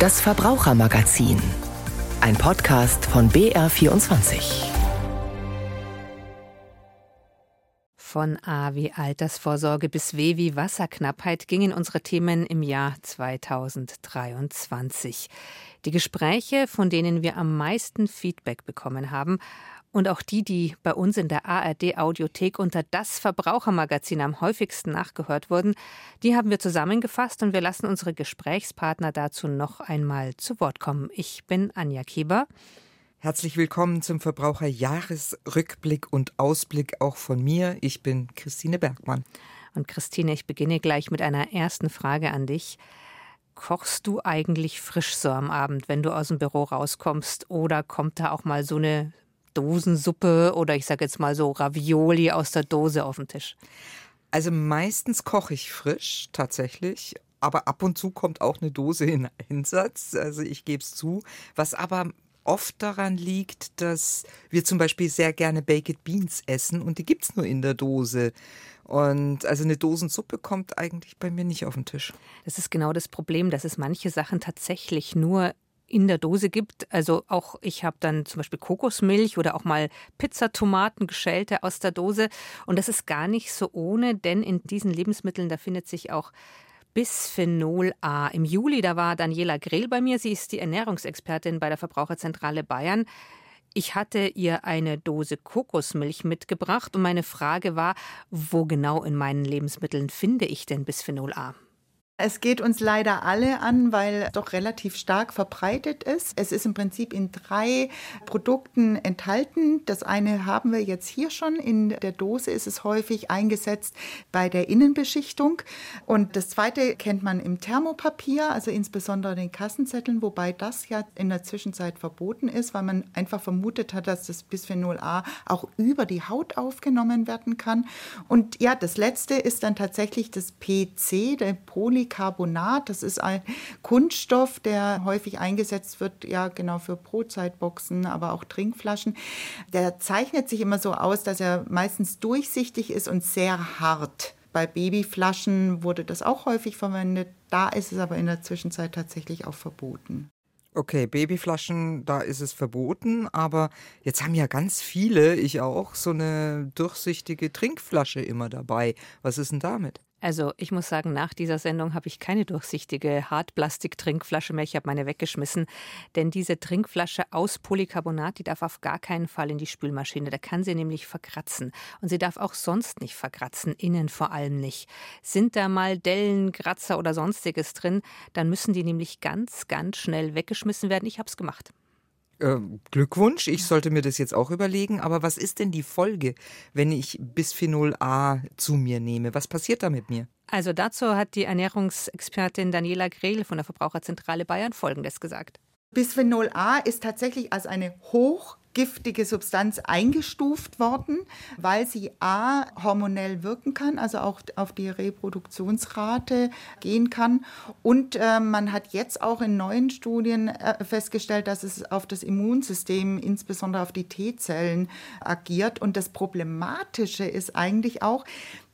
Das Verbrauchermagazin. Ein Podcast von BR24. Von A wie Altersvorsorge bis W wie Wasserknappheit gingen unsere Themen im Jahr 2023. Die Gespräche, von denen wir am meisten Feedback bekommen haben, und auch die, die bei uns in der ARD Audiothek unter das Verbrauchermagazin am häufigsten nachgehört wurden, die haben wir zusammengefasst und wir lassen unsere Gesprächspartner dazu noch einmal zu Wort kommen. Ich bin Anja Keber. Herzlich willkommen zum Verbraucherjahresrückblick und Ausblick auch von mir. Ich bin Christine Bergmann. Und Christine, ich beginne gleich mit einer ersten Frage an dich. Kochst du eigentlich frisch so am Abend, wenn du aus dem Büro rauskommst? Oder kommt da auch mal so eine Dosensuppe oder ich sage jetzt mal so Ravioli aus der Dose auf den Tisch? Also meistens koche ich frisch, tatsächlich. Aber ab und zu kommt auch eine Dose in Einsatz. Also ich gebe es zu. Was aber oft daran liegt, dass wir zum Beispiel sehr gerne Baked Beans essen und die gibt es nur in der Dose. Und also eine Dosensuppe kommt eigentlich bei mir nicht auf den Tisch. Das ist genau das Problem, dass es manche Sachen tatsächlich nur in der Dose gibt. Also auch ich habe dann zum Beispiel Kokosmilch oder auch mal Pizzatomaten, geschälte aus der Dose. Und das ist gar nicht so ohne, denn in diesen Lebensmitteln, da findet sich auch Bisphenol A. Im Juli, da war Daniela Grehl bei mir. Sie ist die Ernährungsexpertin bei der Verbraucherzentrale Bayern. Ich hatte ihr eine Dose Kokosmilch mitgebracht und meine Frage war, wo genau in meinen Lebensmitteln finde ich denn Bisphenol A? Es geht uns leider alle an, weil es doch relativ stark verbreitet ist. Es ist im Prinzip in drei Produkten enthalten. Das eine haben wir jetzt hier schon. In der Dose ist es häufig eingesetzt bei der Innenbeschichtung. Und das zweite kennt man im Thermopapier, also insbesondere den Kassenzetteln, wobei das ja in der Zwischenzeit verboten ist, weil man einfach vermutet hat, dass das Bisphenol A auch über die Haut aufgenommen werden kann. Und ja, das letzte ist dann tatsächlich das PC, der Poly Polycarbonat. Das ist ein Kunststoff, der häufig eingesetzt wird, ja genau für Brotzeitboxen, aber auch Trinkflaschen. Der zeichnet sich immer so aus, dass er meistens durchsichtig ist und sehr hart. Bei Babyflaschen wurde das auch häufig verwendet. Da ist es aber in der Zwischenzeit tatsächlich auch verboten. Okay, Babyflaschen, da ist es verboten, aber jetzt haben ja ganz viele, ich auch, so eine durchsichtige Trinkflasche immer dabei. Was ist denn damit? Also ich muss sagen, nach dieser Sendung habe ich keine durchsichtige Hartplastik-Trinkflasche mehr. Ich habe meine weggeschmissen. Denn diese Trinkflasche aus Polycarbonat, die darf auf gar keinen Fall in die Spülmaschine. Da kann sie nämlich verkratzen. Und sie darf auch sonst nicht verkratzen, innen vor allem nicht. Sind da mal Dellen, Kratzer oder sonstiges drin, dann müssen die nämlich ganz, ganz schnell weggeschmissen werden. Ich habe es gemacht. Äh, Glückwunsch, ich sollte mir das jetzt auch überlegen. Aber was ist denn die Folge, wenn ich Bisphenol A zu mir nehme? Was passiert da mit mir? Also dazu hat die Ernährungsexpertin Daniela Grehl von der Verbraucherzentrale Bayern Folgendes gesagt. Bisphenol A ist tatsächlich als eine hoch giftige Substanz eingestuft worden, weil sie a hormonell wirken kann, also auch auf die Reproduktionsrate gehen kann. Und äh, man hat jetzt auch in neuen Studien äh, festgestellt, dass es auf das Immunsystem, insbesondere auf die T-Zellen, agiert. Und das Problematische ist eigentlich auch,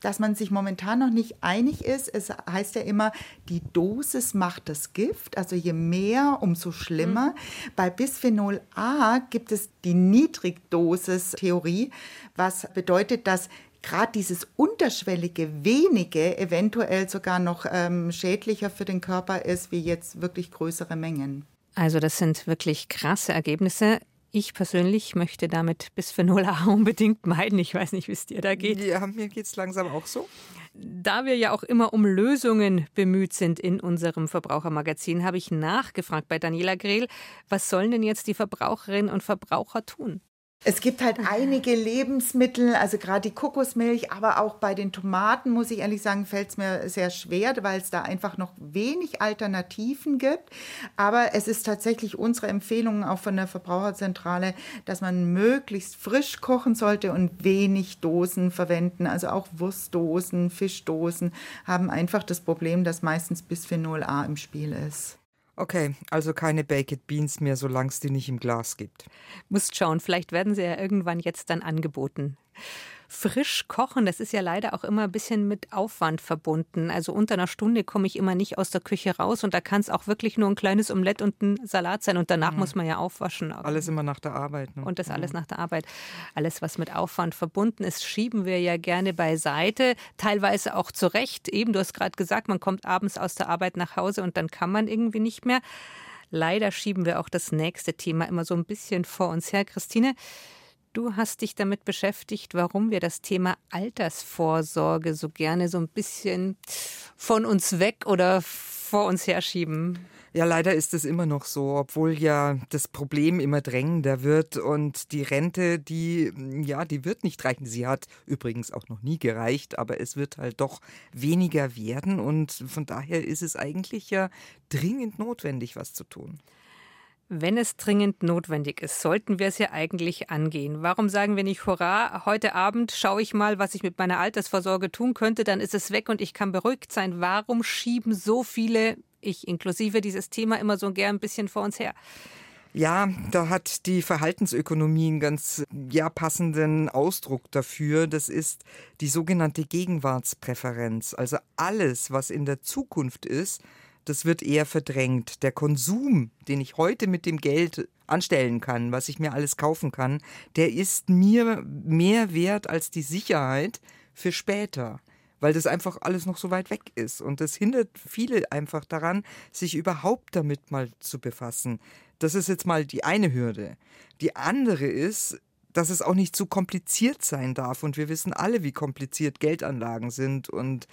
dass man sich momentan noch nicht einig ist. Es heißt ja immer, die Dosis macht das Gift, also je mehr, umso schlimmer. Mhm. Bei Bisphenol A gibt es die Niedrigdosis-Theorie, was bedeutet, dass gerade dieses unterschwellige wenige eventuell sogar noch ähm, schädlicher für den Körper ist, wie jetzt wirklich größere Mengen. Also das sind wirklich krasse Ergebnisse. Ich persönlich möchte damit Bisphenol A unbedingt meiden. Ich weiß nicht, wie es dir da geht. Ja, mir geht es langsam auch so. Da wir ja auch immer um Lösungen bemüht sind in unserem Verbrauchermagazin, habe ich nachgefragt bei Daniela Grehl, was sollen denn jetzt die Verbraucherinnen und Verbraucher tun? Es gibt halt einige Lebensmittel, also gerade die Kokosmilch, aber auch bei den Tomaten, muss ich ehrlich sagen, fällt es mir sehr schwer, weil es da einfach noch wenig Alternativen gibt. Aber es ist tatsächlich unsere Empfehlung auch von der Verbraucherzentrale, dass man möglichst frisch kochen sollte und wenig Dosen verwenden. Also auch Wurstdosen, Fischdosen haben einfach das Problem, dass meistens Bisphenol A im Spiel ist. Okay, also keine Baked Beans mehr, solange es die nicht im Glas gibt. Musst schauen, vielleicht werden sie ja irgendwann jetzt dann angeboten. Frisch kochen, das ist ja leider auch immer ein bisschen mit Aufwand verbunden. Also unter einer Stunde komme ich immer nicht aus der Küche raus und da kann es auch wirklich nur ein kleines Omelett und ein Salat sein und danach mhm. muss man ja aufwaschen. Alles immer nach der Arbeit. Ne? Und das alles mhm. nach der Arbeit. Alles, was mit Aufwand verbunden ist, schieben wir ja gerne beiseite, teilweise auch zurecht. Eben, du hast gerade gesagt, man kommt abends aus der Arbeit nach Hause und dann kann man irgendwie nicht mehr. Leider schieben wir auch das nächste Thema immer so ein bisschen vor uns her. Christine, Du hast dich damit beschäftigt, warum wir das Thema Altersvorsorge so gerne so ein bisschen von uns weg oder vor uns herschieben. Ja, leider ist es immer noch so, obwohl ja das Problem immer drängender wird und die Rente, die, ja, die wird nicht reichen. Sie hat übrigens auch noch nie gereicht, aber es wird halt doch weniger werden und von daher ist es eigentlich ja dringend notwendig, was zu tun. Wenn es dringend notwendig ist, sollten wir es ja eigentlich angehen. Warum sagen wir nicht, hurra, heute Abend schaue ich mal, was ich mit meiner Altersvorsorge tun könnte, dann ist es weg und ich kann beruhigt sein. Warum schieben so viele, ich inklusive, dieses Thema immer so gern ein bisschen vor uns her? Ja, da hat die Verhaltensökonomie einen ganz ja, passenden Ausdruck dafür. Das ist die sogenannte Gegenwartspräferenz. Also alles, was in der Zukunft ist, das wird eher verdrängt. Der Konsum, den ich heute mit dem Geld anstellen kann, was ich mir alles kaufen kann, der ist mir mehr wert als die Sicherheit für später weil das einfach alles noch so weit weg ist. Und das hindert viele einfach daran, sich überhaupt damit mal zu befassen. Das ist jetzt mal die eine Hürde. Die andere ist, dass es auch nicht zu kompliziert sein darf. Und wir wissen alle, wie kompliziert Geldanlagen sind. Und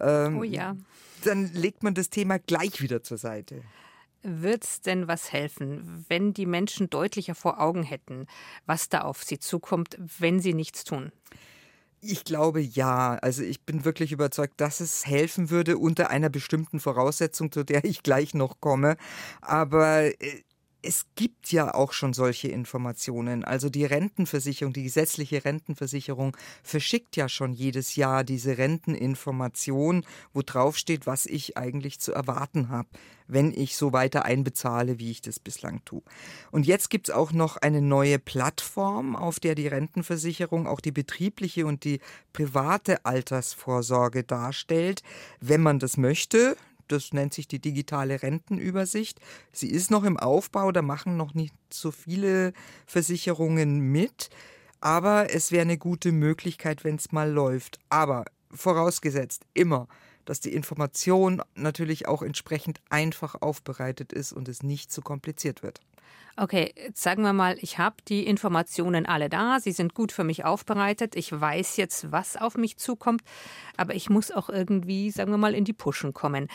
ähm, oh ja. dann legt man das Thema gleich wieder zur Seite. Wird es denn was helfen, wenn die Menschen deutlicher vor Augen hätten, was da auf sie zukommt, wenn sie nichts tun? Ich glaube ja. Also ich bin wirklich überzeugt, dass es helfen würde unter einer bestimmten Voraussetzung, zu der ich gleich noch komme. Aber äh, es gibt ja auch schon solche Informationen. Also die Rentenversicherung, die gesetzliche Rentenversicherung verschickt ja schon jedes Jahr diese Renteninformation, wo drauf steht, was ich eigentlich zu erwarten habe, wenn ich so weiter einbezahle, wie ich das bislang tue. Und jetzt gibt es auch noch eine neue Plattform, auf der die Rentenversicherung auch die betriebliche und die private Altersvorsorge darstellt, wenn man das möchte. Das nennt sich die digitale Rentenübersicht. Sie ist noch im Aufbau, da machen noch nicht so viele Versicherungen mit. Aber es wäre eine gute Möglichkeit, wenn es mal läuft. Aber vorausgesetzt immer, dass die Information natürlich auch entsprechend einfach aufbereitet ist und es nicht zu kompliziert wird. Okay, sagen wir mal, ich habe die Informationen alle da, sie sind gut für mich aufbereitet, ich weiß jetzt, was auf mich zukommt, aber ich muss auch irgendwie, sagen wir mal, in die Puschen kommen.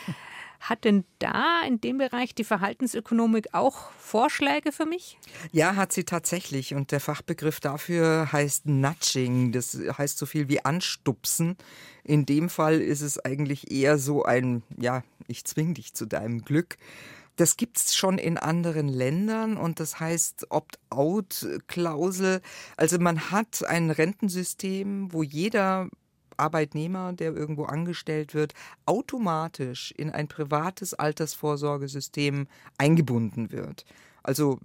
Hat denn da in dem Bereich die Verhaltensökonomik auch Vorschläge für mich? Ja, hat sie tatsächlich. Und der Fachbegriff dafür heißt Nudging. Das heißt so viel wie anstupsen. In dem Fall ist es eigentlich eher so ein, ja, ich zwing dich zu deinem Glück. Das gibt es schon in anderen Ländern und das heißt Opt-out-Klausel. Also man hat ein Rentensystem, wo jeder Arbeitnehmer, der irgendwo angestellt wird, automatisch in ein privates Altersvorsorgesystem eingebunden wird. Also,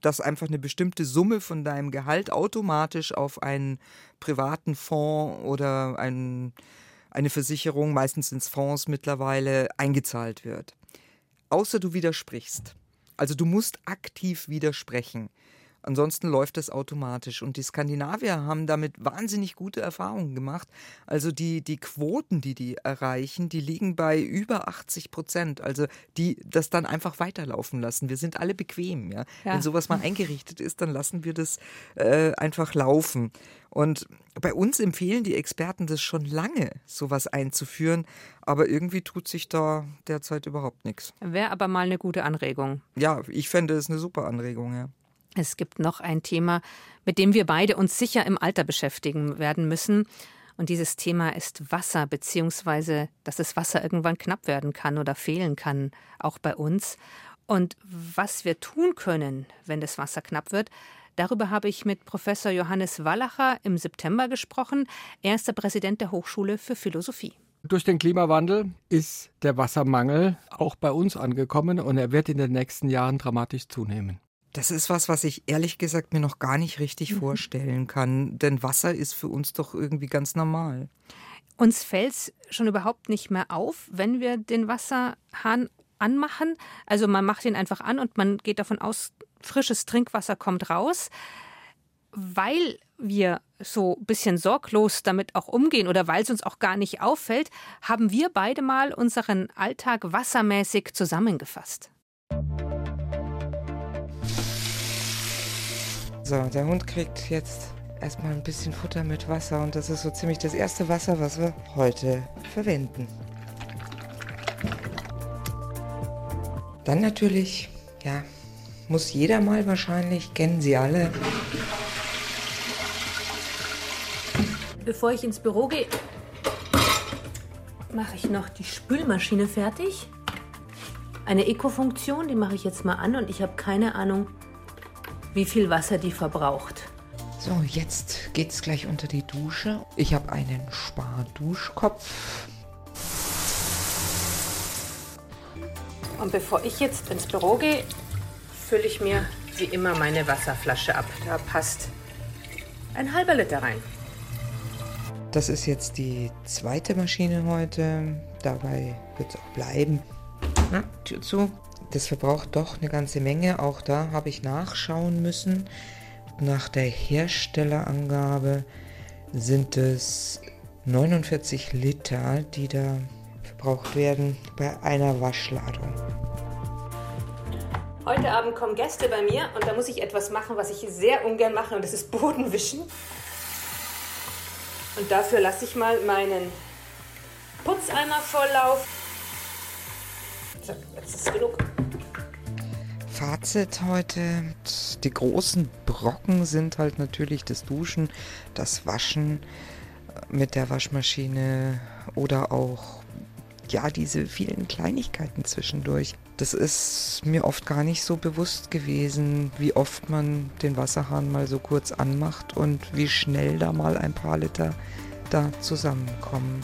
dass einfach eine bestimmte Summe von deinem Gehalt automatisch auf einen privaten Fonds oder ein, eine Versicherung, meistens ins Fonds mittlerweile, eingezahlt wird außer du widersprichst. Also du musst aktiv widersprechen. Ansonsten läuft das automatisch. Und die Skandinavier haben damit wahnsinnig gute Erfahrungen gemacht. Also die, die Quoten, die die erreichen, die liegen bei über 80 Prozent. Also die das dann einfach weiterlaufen lassen. Wir sind alle bequem. Ja? ja. Wenn sowas mal eingerichtet ist, dann lassen wir das äh, einfach laufen. Und bei uns empfehlen die Experten das schon lange, sowas einzuführen. Aber irgendwie tut sich da derzeit überhaupt nichts. Wäre aber mal eine gute Anregung. Ja, ich fände es eine super Anregung, ja. Es gibt noch ein Thema, mit dem wir beide uns sicher im Alter beschäftigen werden müssen. Und dieses Thema ist Wasser, beziehungsweise, dass das Wasser irgendwann knapp werden kann oder fehlen kann, auch bei uns. Und was wir tun können, wenn das Wasser knapp wird, darüber habe ich mit Professor Johannes Wallacher im September gesprochen. Er ist der Präsident der Hochschule für Philosophie. Durch den Klimawandel ist der Wassermangel auch bei uns angekommen und er wird in den nächsten Jahren dramatisch zunehmen. Das ist was, was ich ehrlich gesagt mir noch gar nicht richtig mhm. vorstellen kann. Denn Wasser ist für uns doch irgendwie ganz normal. Uns fällt es schon überhaupt nicht mehr auf, wenn wir den Wasserhahn anmachen. Also man macht ihn einfach an und man geht davon aus, frisches Trinkwasser kommt raus. Weil wir so ein bisschen sorglos damit auch umgehen oder weil es uns auch gar nicht auffällt, haben wir beide mal unseren Alltag wassermäßig zusammengefasst. So, der Hund kriegt jetzt erstmal ein bisschen Futter mit Wasser und das ist so ziemlich das erste Wasser, was wir heute verwenden. Dann natürlich, ja, muss jeder mal wahrscheinlich, kennen Sie alle. Bevor ich ins Büro gehe, mache ich noch die Spülmaschine fertig. Eine Eco-Funktion, die mache ich jetzt mal an und ich habe keine Ahnung, wie viel Wasser die verbraucht. So, jetzt geht's gleich unter die Dusche. Ich habe einen Sparduschkopf. Und bevor ich jetzt ins Büro gehe, fülle ich mir wie immer meine Wasserflasche ab. Da passt ein halber Liter rein. Das ist jetzt die zweite Maschine heute. Dabei wird es auch bleiben. Na, Tür zu. Das verbraucht doch eine ganze Menge. Auch da habe ich nachschauen müssen. Nach der Herstellerangabe sind es 49 Liter, die da verbraucht werden bei einer Waschladung. Heute Abend kommen Gäste bei mir und da muss ich etwas machen, was ich sehr ungern mache und das ist Bodenwischen. Und dafür lasse ich mal meinen Putzeimer volllaufen. So, jetzt ist genug. Fazit heute. Die großen Brocken sind halt natürlich das Duschen, das Waschen mit der Waschmaschine oder auch ja, diese vielen Kleinigkeiten zwischendurch. Das ist mir oft gar nicht so bewusst gewesen, wie oft man den Wasserhahn mal so kurz anmacht und wie schnell da mal ein paar Liter da zusammenkommen.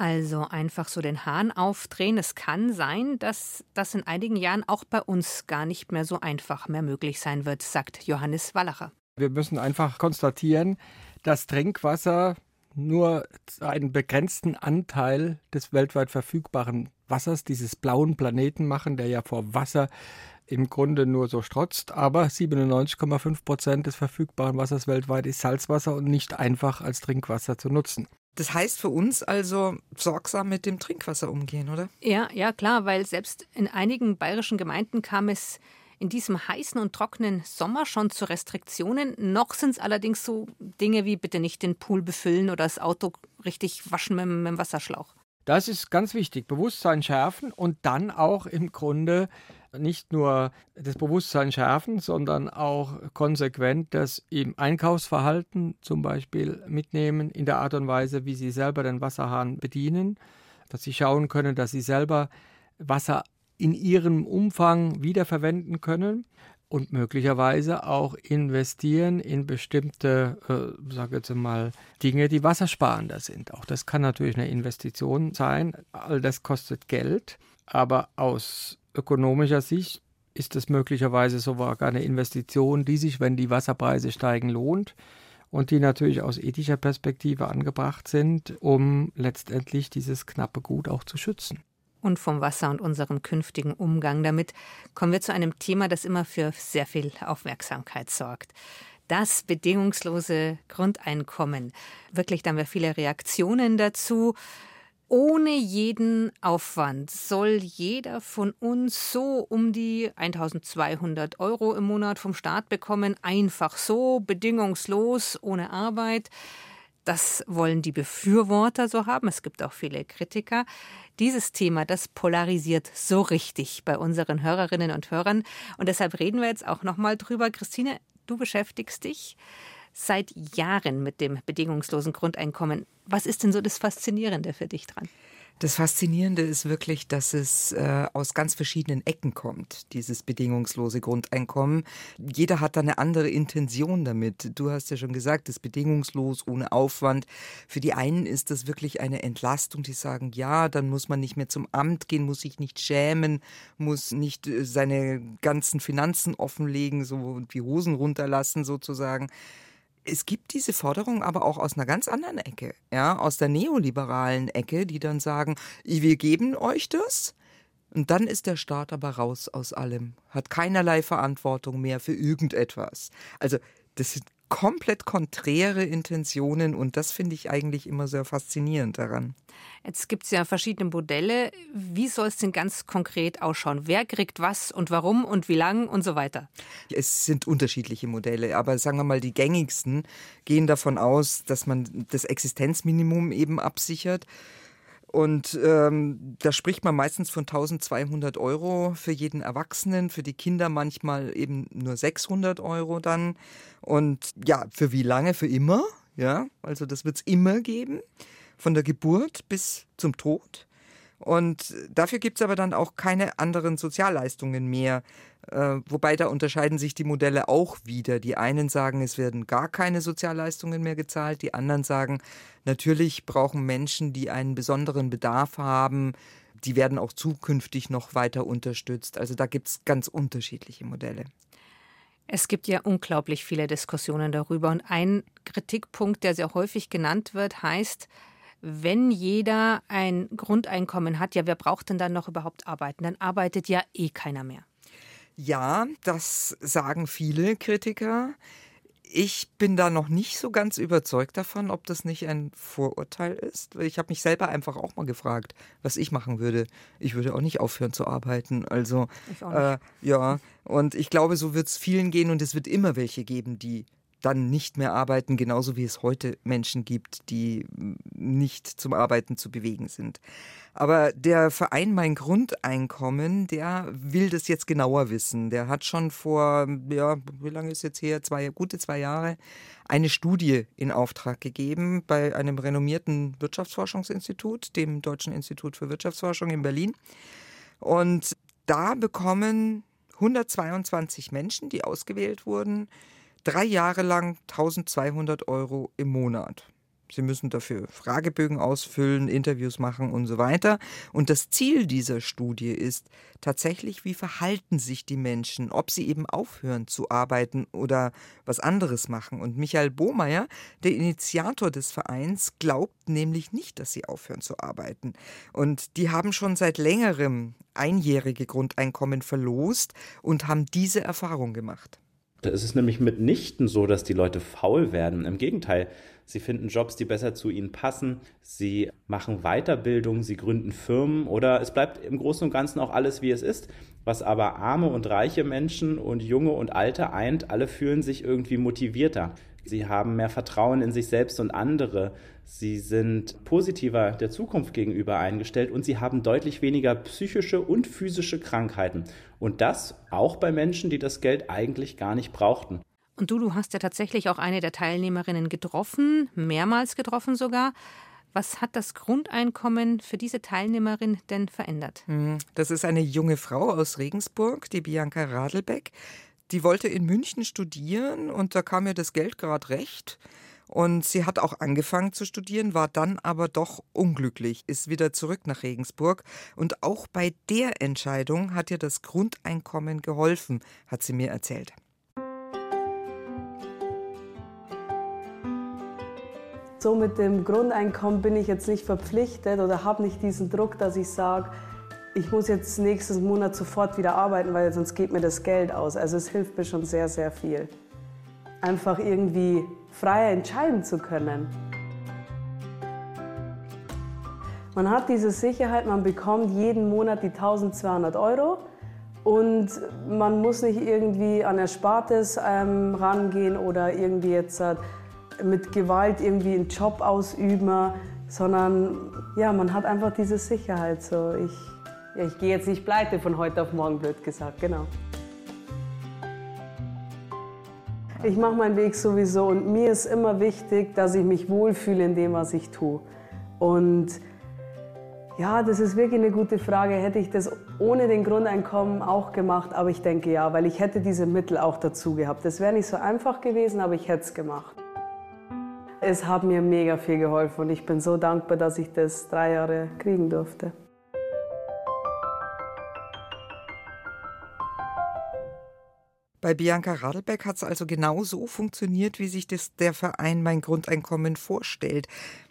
Also einfach so den Hahn aufdrehen. Es kann sein, dass das in einigen Jahren auch bei uns gar nicht mehr so einfach mehr möglich sein wird, sagt Johannes Wallacher. Wir müssen einfach konstatieren, dass Trinkwasser nur einen begrenzten Anteil des weltweit verfügbaren Wassers, dieses blauen Planeten machen, der ja vor Wasser im Grunde nur so strotzt, aber 97,5 Prozent des verfügbaren Wassers weltweit ist Salzwasser und nicht einfach als Trinkwasser zu nutzen. Das heißt für uns also sorgsam mit dem Trinkwasser umgehen, oder? Ja, ja, klar, weil selbst in einigen bayerischen Gemeinden kam es in diesem heißen und trockenen Sommer schon zu Restriktionen. Noch sind es allerdings so Dinge wie bitte nicht den Pool befüllen oder das Auto richtig waschen mit, mit dem Wasserschlauch. Das ist ganz wichtig. Bewusstsein schärfen und dann auch im Grunde nicht nur das Bewusstsein schärfen, sondern auch konsequent das im Einkaufsverhalten zum Beispiel mitnehmen, in der Art und Weise, wie sie selber den Wasserhahn bedienen, dass sie schauen können, dass sie selber Wasser in ihrem Umfang wiederverwenden können und möglicherweise auch investieren in bestimmte, äh, sage jetzt mal, Dinge, die wassersparender sind. Auch das kann natürlich eine Investition sein. All das kostet Geld, aber aus ökonomischer Sicht ist es möglicherweise sogar eine Investition, die sich, wenn die Wasserpreise steigen, lohnt und die natürlich aus ethischer Perspektive angebracht sind, um letztendlich dieses knappe Gut auch zu schützen und vom Wasser und unserem künftigen Umgang damit kommen wir zu einem Thema, das immer für sehr viel Aufmerksamkeit sorgt. Das bedingungslose Grundeinkommen. Wirklich, da haben wir viele Reaktionen dazu. Ohne jeden Aufwand soll jeder von uns so um die 1200 Euro im Monat vom Staat bekommen. Einfach so, bedingungslos, ohne Arbeit. Das wollen die Befürworter so haben. Es gibt auch viele Kritiker. Dieses Thema, das polarisiert so richtig bei unseren Hörerinnen und Hörern. Und deshalb reden wir jetzt auch nochmal drüber. Christine, du beschäftigst dich seit Jahren mit dem bedingungslosen Grundeinkommen. Was ist denn so das Faszinierende für dich dran? Das Faszinierende ist wirklich, dass es äh, aus ganz verschiedenen Ecken kommt, dieses bedingungslose Grundeinkommen. Jeder hat da eine andere Intention damit. Du hast ja schon gesagt, das bedingungslos, ohne Aufwand. Für die einen ist das wirklich eine Entlastung, die sagen, ja, dann muss man nicht mehr zum Amt gehen, muss sich nicht schämen, muss nicht äh, seine ganzen Finanzen offenlegen, so die Hosen runterlassen sozusagen es gibt diese Forderung aber auch aus einer ganz anderen Ecke, ja, aus der neoliberalen Ecke, die dann sagen, wir geben euch das. Und dann ist der Staat aber raus aus allem, hat keinerlei Verantwortung mehr für irgendetwas. Also das sind komplett konträre Intentionen und das finde ich eigentlich immer sehr faszinierend daran. Jetzt gibt es ja verschiedene Modelle. Wie soll es denn ganz konkret ausschauen? Wer kriegt was und warum und wie lang und so weiter? Es sind unterschiedliche Modelle, aber sagen wir mal, die gängigsten gehen davon aus, dass man das Existenzminimum eben absichert und ähm, da spricht man meistens von 1200 Euro für jeden Erwachsenen, für die Kinder manchmal eben nur 600 Euro dann. Und ja, für wie lange? Für immer. Ja, also das wird es immer geben, von der Geburt bis zum Tod. Und dafür gibt es aber dann auch keine anderen Sozialleistungen mehr. Äh, wobei da unterscheiden sich die Modelle auch wieder. Die einen sagen, es werden gar keine Sozialleistungen mehr gezahlt. Die anderen sagen, natürlich brauchen Menschen, die einen besonderen Bedarf haben, die werden auch zukünftig noch weiter unterstützt. Also da gibt es ganz unterschiedliche Modelle. Es gibt ja unglaublich viele Diskussionen darüber. Und ein Kritikpunkt, der sehr häufig genannt wird, heißt, wenn jeder ein Grundeinkommen hat, ja, wer braucht denn dann noch überhaupt arbeiten? Dann arbeitet ja eh keiner mehr. Ja, das sagen viele Kritiker. Ich bin da noch nicht so ganz überzeugt davon, ob das nicht ein Vorurteil ist. Ich habe mich selber einfach auch mal gefragt, was ich machen würde. Ich würde auch nicht aufhören zu arbeiten. Also äh, ja, und ich glaube, so wird es vielen gehen und es wird immer welche geben, die dann nicht mehr arbeiten, genauso wie es heute Menschen gibt, die nicht zum Arbeiten zu bewegen sind. Aber der Verein Mein Grundeinkommen, der will das jetzt genauer wissen. Der hat schon vor, ja, wie lange ist jetzt her? Zwei, gute zwei Jahre eine Studie in Auftrag gegeben bei einem renommierten Wirtschaftsforschungsinstitut, dem Deutschen Institut für Wirtschaftsforschung in Berlin. Und da bekommen 122 Menschen, die ausgewählt wurden, drei Jahre lang 1200 Euro im Monat. Sie müssen dafür Fragebögen ausfüllen, Interviews machen und so weiter. Und das Ziel dieser Studie ist tatsächlich, wie verhalten sich die Menschen, ob sie eben aufhören zu arbeiten oder was anderes machen. Und Michael Bohmeier, der Initiator des Vereins, glaubt nämlich nicht, dass sie aufhören zu arbeiten. Und die haben schon seit längerem einjährige Grundeinkommen verlost und haben diese Erfahrung gemacht. Da ist es nämlich mitnichten so, dass die Leute faul werden. Im Gegenteil, sie finden Jobs, die besser zu ihnen passen, sie machen Weiterbildung, sie gründen Firmen oder es bleibt im Großen und Ganzen auch alles, wie es ist. Was aber arme und reiche Menschen und junge und alte eint, alle fühlen sich irgendwie motivierter. Sie haben mehr Vertrauen in sich selbst und andere. Sie sind positiver der Zukunft gegenüber eingestellt und sie haben deutlich weniger psychische und physische Krankheiten. Und das auch bei Menschen, die das Geld eigentlich gar nicht brauchten. Und du, du hast ja tatsächlich auch eine der Teilnehmerinnen getroffen, mehrmals getroffen sogar. Was hat das Grundeinkommen für diese Teilnehmerin denn verändert? Mhm. Das ist eine junge Frau aus Regensburg, die Bianca Radelbeck. Die wollte in München studieren und da kam ihr das Geld gerade recht. Und sie hat auch angefangen zu studieren, war dann aber doch unglücklich, ist wieder zurück nach Regensburg. Und auch bei der Entscheidung hat ihr das Grundeinkommen geholfen, hat sie mir erzählt. So mit dem Grundeinkommen bin ich jetzt nicht verpflichtet oder habe nicht diesen Druck, dass ich sage, ich muss jetzt nächsten Monat sofort wieder arbeiten, weil sonst geht mir das Geld aus. Also es hilft mir schon sehr, sehr viel. Einfach irgendwie freier entscheiden zu können. Man hat diese Sicherheit, man bekommt jeden Monat die 1200 Euro und man muss nicht irgendwie an Erspartes ähm, rangehen oder irgendwie jetzt äh, mit Gewalt irgendwie einen Job ausüben, sondern ja, man hat einfach diese Sicherheit. So, ich ja, ich gehe jetzt nicht pleite von heute auf morgen, blöd gesagt, genau. Ich mache meinen Weg sowieso und mir ist immer wichtig, dass ich mich wohlfühle in dem, was ich tue. Und Ja, das ist wirklich eine gute Frage. Hätte ich das ohne den Grundeinkommen auch gemacht? Aber ich denke ja, weil ich hätte diese Mittel auch dazu gehabt. Das wäre nicht so einfach gewesen, aber ich hätte es gemacht. Es hat mir mega viel geholfen und ich bin so dankbar, dass ich das drei Jahre kriegen durfte. Bei Bianca Radelbeck hat es also genau so funktioniert, wie sich das der Verein Mein Grundeinkommen vorstellt.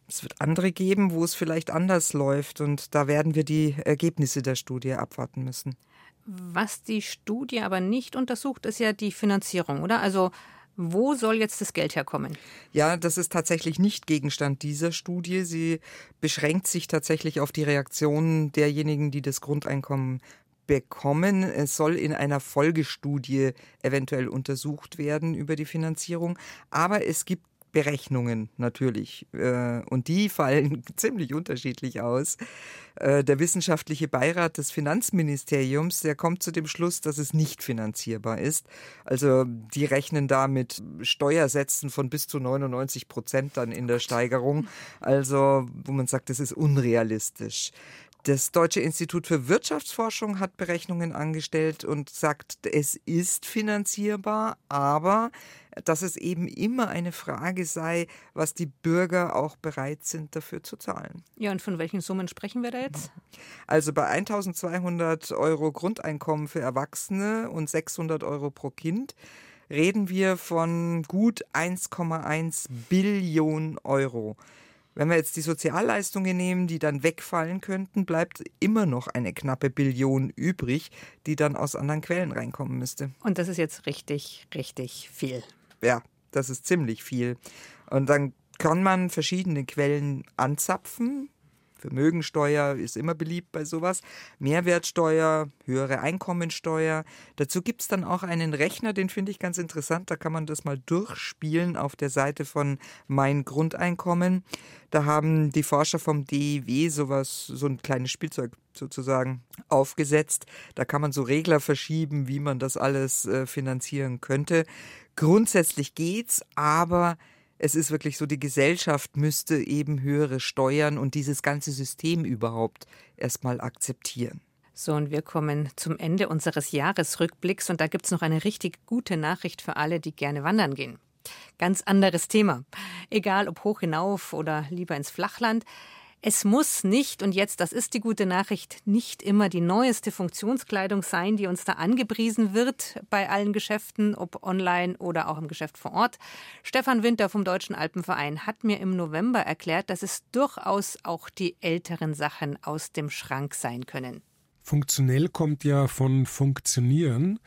Es wird andere geben, wo es vielleicht anders läuft und da werden wir die Ergebnisse der Studie abwarten müssen. Was die Studie aber nicht untersucht, ist ja die Finanzierung, oder? Also wo soll jetzt das Geld herkommen? Ja, das ist tatsächlich nicht Gegenstand dieser Studie. Sie beschränkt sich tatsächlich auf die Reaktionen derjenigen, die das Grundeinkommen bekommen. Es soll in einer Folgestudie eventuell untersucht werden über die Finanzierung. Aber es gibt Berechnungen natürlich. Äh, und die fallen ziemlich unterschiedlich aus. Äh, der wissenschaftliche Beirat des Finanzministeriums, der kommt zu dem Schluss, dass es nicht finanzierbar ist. Also die rechnen da mit Steuersätzen von bis zu 99 Prozent dann in der Steigerung. Also wo man sagt, das ist unrealistisch. Das Deutsche Institut für Wirtschaftsforschung hat Berechnungen angestellt und sagt, es ist finanzierbar, aber dass es eben immer eine Frage sei, was die Bürger auch bereit sind dafür zu zahlen. Ja, und von welchen Summen sprechen wir da jetzt? Also bei 1200 Euro Grundeinkommen für Erwachsene und 600 Euro pro Kind reden wir von gut 1,1 Billionen Euro. Wenn wir jetzt die Sozialleistungen nehmen, die dann wegfallen könnten, bleibt immer noch eine knappe Billion übrig, die dann aus anderen Quellen reinkommen müsste. Und das ist jetzt richtig, richtig viel ja, das ist ziemlich viel. Und dann kann man verschiedene Quellen anzapfen. Vermögensteuer ist immer beliebt bei sowas. Mehrwertsteuer, höhere Einkommensteuer. Dazu gibt es dann auch einen Rechner, den finde ich ganz interessant. Da kann man das mal durchspielen auf der Seite von Mein Grundeinkommen. Da haben die Forscher vom DIW sowas, so ein kleines Spielzeug sozusagen aufgesetzt. Da kann man so Regler verschieben, wie man das alles äh, finanzieren könnte. Grundsätzlich geht's, aber es ist wirklich so, die Gesellschaft müsste eben höhere Steuern und dieses ganze System überhaupt erstmal akzeptieren. So, und wir kommen zum Ende unseres Jahresrückblicks und da gibt es noch eine richtig gute Nachricht für alle, die gerne wandern gehen. Ganz anderes Thema. Egal ob hoch hinauf oder lieber ins Flachland. Es muss nicht, und jetzt, das ist die gute Nachricht, nicht immer die neueste Funktionskleidung sein, die uns da angepriesen wird bei allen Geschäften, ob online oder auch im Geschäft vor Ort. Stefan Winter vom Deutschen Alpenverein hat mir im November erklärt, dass es durchaus auch die älteren Sachen aus dem Schrank sein können. Funktionell kommt ja von funktionieren.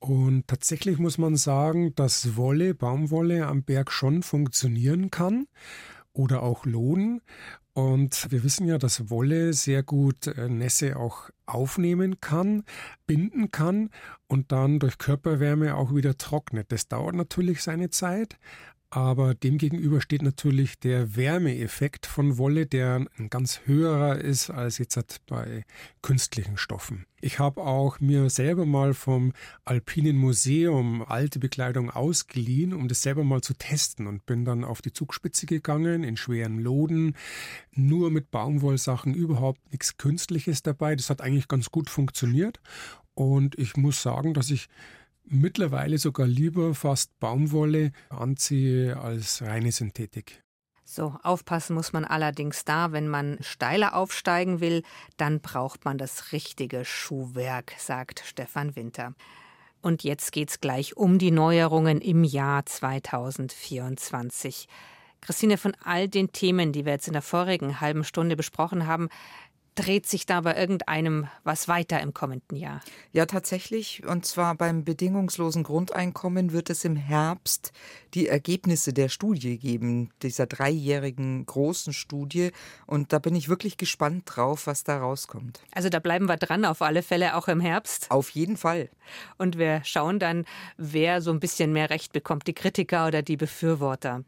Und tatsächlich muss man sagen, dass Wolle, Baumwolle am Berg schon funktionieren kann oder auch lohnen. Und wir wissen ja, dass Wolle sehr gut äh, Nässe auch aufnehmen kann, binden kann und dann durch Körperwärme auch wieder trocknet. Das dauert natürlich seine Zeit, aber demgegenüber steht natürlich der Wärmeeffekt von Wolle, der ein ganz höherer ist als jetzt halt bei künstlichen Stoffen. Ich habe auch mir selber mal vom Alpinen Museum alte Bekleidung ausgeliehen, um das selber mal zu testen und bin dann auf die Zugspitze gegangen in schweren Loden, nur mit Baumwollsachen, überhaupt nichts Künstliches dabei. Das hat eigentlich ganz gut funktioniert und ich muss sagen, dass ich mittlerweile sogar lieber fast Baumwolle anziehe als reine Synthetik. So, aufpassen muss man allerdings da, wenn man steiler aufsteigen will, dann braucht man das richtige Schuhwerk, sagt Stefan Winter. Und jetzt geht's gleich um die Neuerungen im Jahr 2024. Christine, von all den Themen, die wir jetzt in der vorigen halben Stunde besprochen haben, dreht sich da bei irgendeinem was weiter im kommenden Jahr? Ja, tatsächlich. Und zwar beim bedingungslosen Grundeinkommen wird es im Herbst die Ergebnisse der Studie geben, dieser dreijährigen großen Studie. Und da bin ich wirklich gespannt drauf, was da rauskommt. Also da bleiben wir dran, auf alle Fälle auch im Herbst. Auf jeden Fall. Und wir schauen dann, wer so ein bisschen mehr Recht bekommt, die Kritiker oder die Befürworter.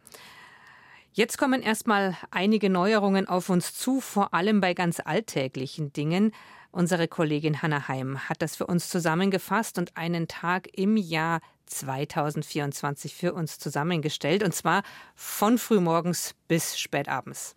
Jetzt kommen erstmal einige Neuerungen auf uns zu, vor allem bei ganz alltäglichen Dingen. Unsere Kollegin Hanna Heim hat das für uns zusammengefasst und einen Tag im Jahr 2024 für uns zusammengestellt, und zwar von frühmorgens bis spätabends.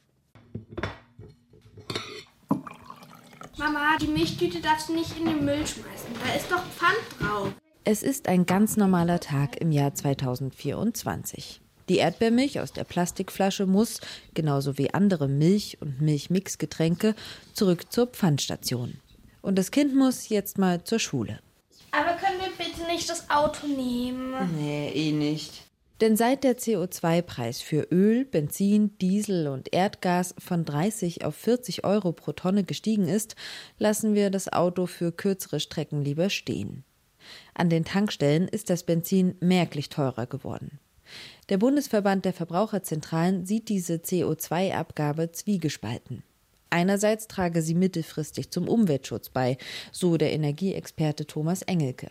Mama, die Milchtüte darfst du nicht in den Müll schmeißen. Da ist doch Pfand drauf. Es ist ein ganz normaler Tag im Jahr 2024. Die Erdbeermilch aus der Plastikflasche muss, genauso wie andere Milch- und Milchmixgetränke, zurück zur Pfandstation. Und das Kind muss jetzt mal zur Schule. Aber können wir bitte nicht das Auto nehmen? Nee, eh nicht. Denn seit der CO2-Preis für Öl, Benzin, Diesel und Erdgas von 30 auf 40 Euro pro Tonne gestiegen ist, lassen wir das Auto für kürzere Strecken lieber stehen. An den Tankstellen ist das Benzin merklich teurer geworden. Der Bundesverband der Verbraucherzentralen sieht diese CO2-Abgabe zwiegespalten. Einerseits trage sie mittelfristig zum Umweltschutz bei, so der Energieexperte Thomas Engelke.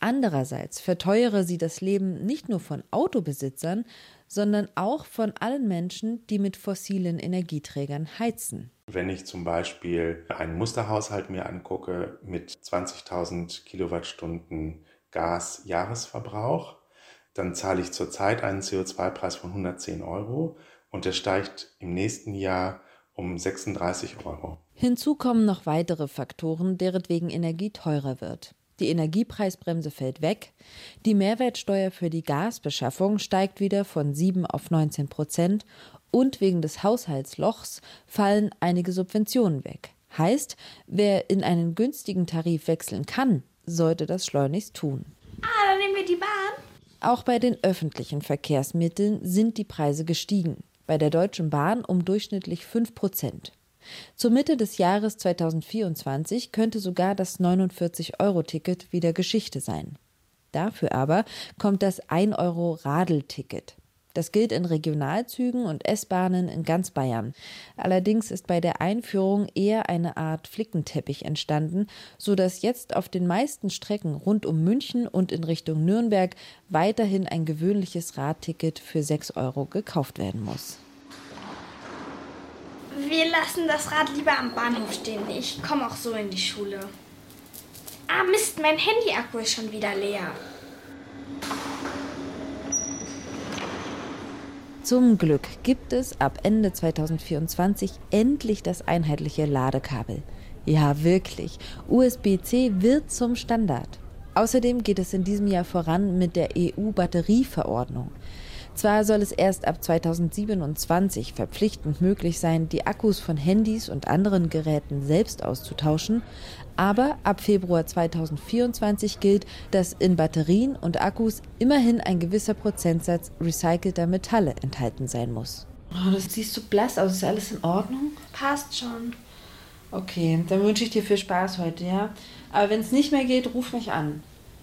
Andererseits verteuere sie das Leben nicht nur von Autobesitzern, sondern auch von allen Menschen, die mit fossilen Energieträgern heizen. Wenn ich zum Beispiel einen Musterhaushalt mir angucke mit 20.000 Kilowattstunden Gas-Jahresverbrauch, dann zahle ich zurzeit einen CO2-Preis von 110 Euro und der steigt im nächsten Jahr um 36 Euro. Hinzu kommen noch weitere Faktoren, deretwegen Energie teurer wird. Die Energiepreisbremse fällt weg, die Mehrwertsteuer für die Gasbeschaffung steigt wieder von 7 auf 19 Prozent und wegen des Haushaltslochs fallen einige Subventionen weg. Heißt, wer in einen günstigen Tarif wechseln kann, sollte das schleunigst tun. Ah, dann nehmen wir die Bahn. Auch bei den öffentlichen Verkehrsmitteln sind die Preise gestiegen. Bei der Deutschen Bahn um durchschnittlich 5 Prozent. Zur Mitte des Jahres 2024 könnte sogar das 49-Euro-Ticket wieder Geschichte sein. Dafür aber kommt das 1-Euro-Radelticket. Das gilt in Regionalzügen und S-Bahnen in ganz Bayern. Allerdings ist bei der Einführung eher eine Art Flickenteppich entstanden, so dass jetzt auf den meisten Strecken rund um München und in Richtung Nürnberg weiterhin ein gewöhnliches Radticket für 6 Euro gekauft werden muss. Wir lassen das Rad lieber am Bahnhof stehen. Ich komme auch so in die Schule. Ah, Mist, mein Handy-Akku ist schon wieder leer. Zum Glück gibt es ab Ende 2024 endlich das einheitliche Ladekabel. Ja, wirklich. USB-C wird zum Standard. Außerdem geht es in diesem Jahr voran mit der EU-Batterieverordnung. Zwar soll es erst ab 2027 verpflichtend möglich sein, die Akkus von Handys und anderen Geräten selbst auszutauschen, aber ab Februar 2024 gilt, dass in Batterien und Akkus immerhin ein gewisser Prozentsatz recycelter Metalle enthalten sein muss. Oh, das siehst du blass aus. Ist alles in Ordnung? Passt schon. Okay, dann wünsche ich dir viel Spaß heute, ja? Aber wenn es nicht mehr geht, ruf mich an.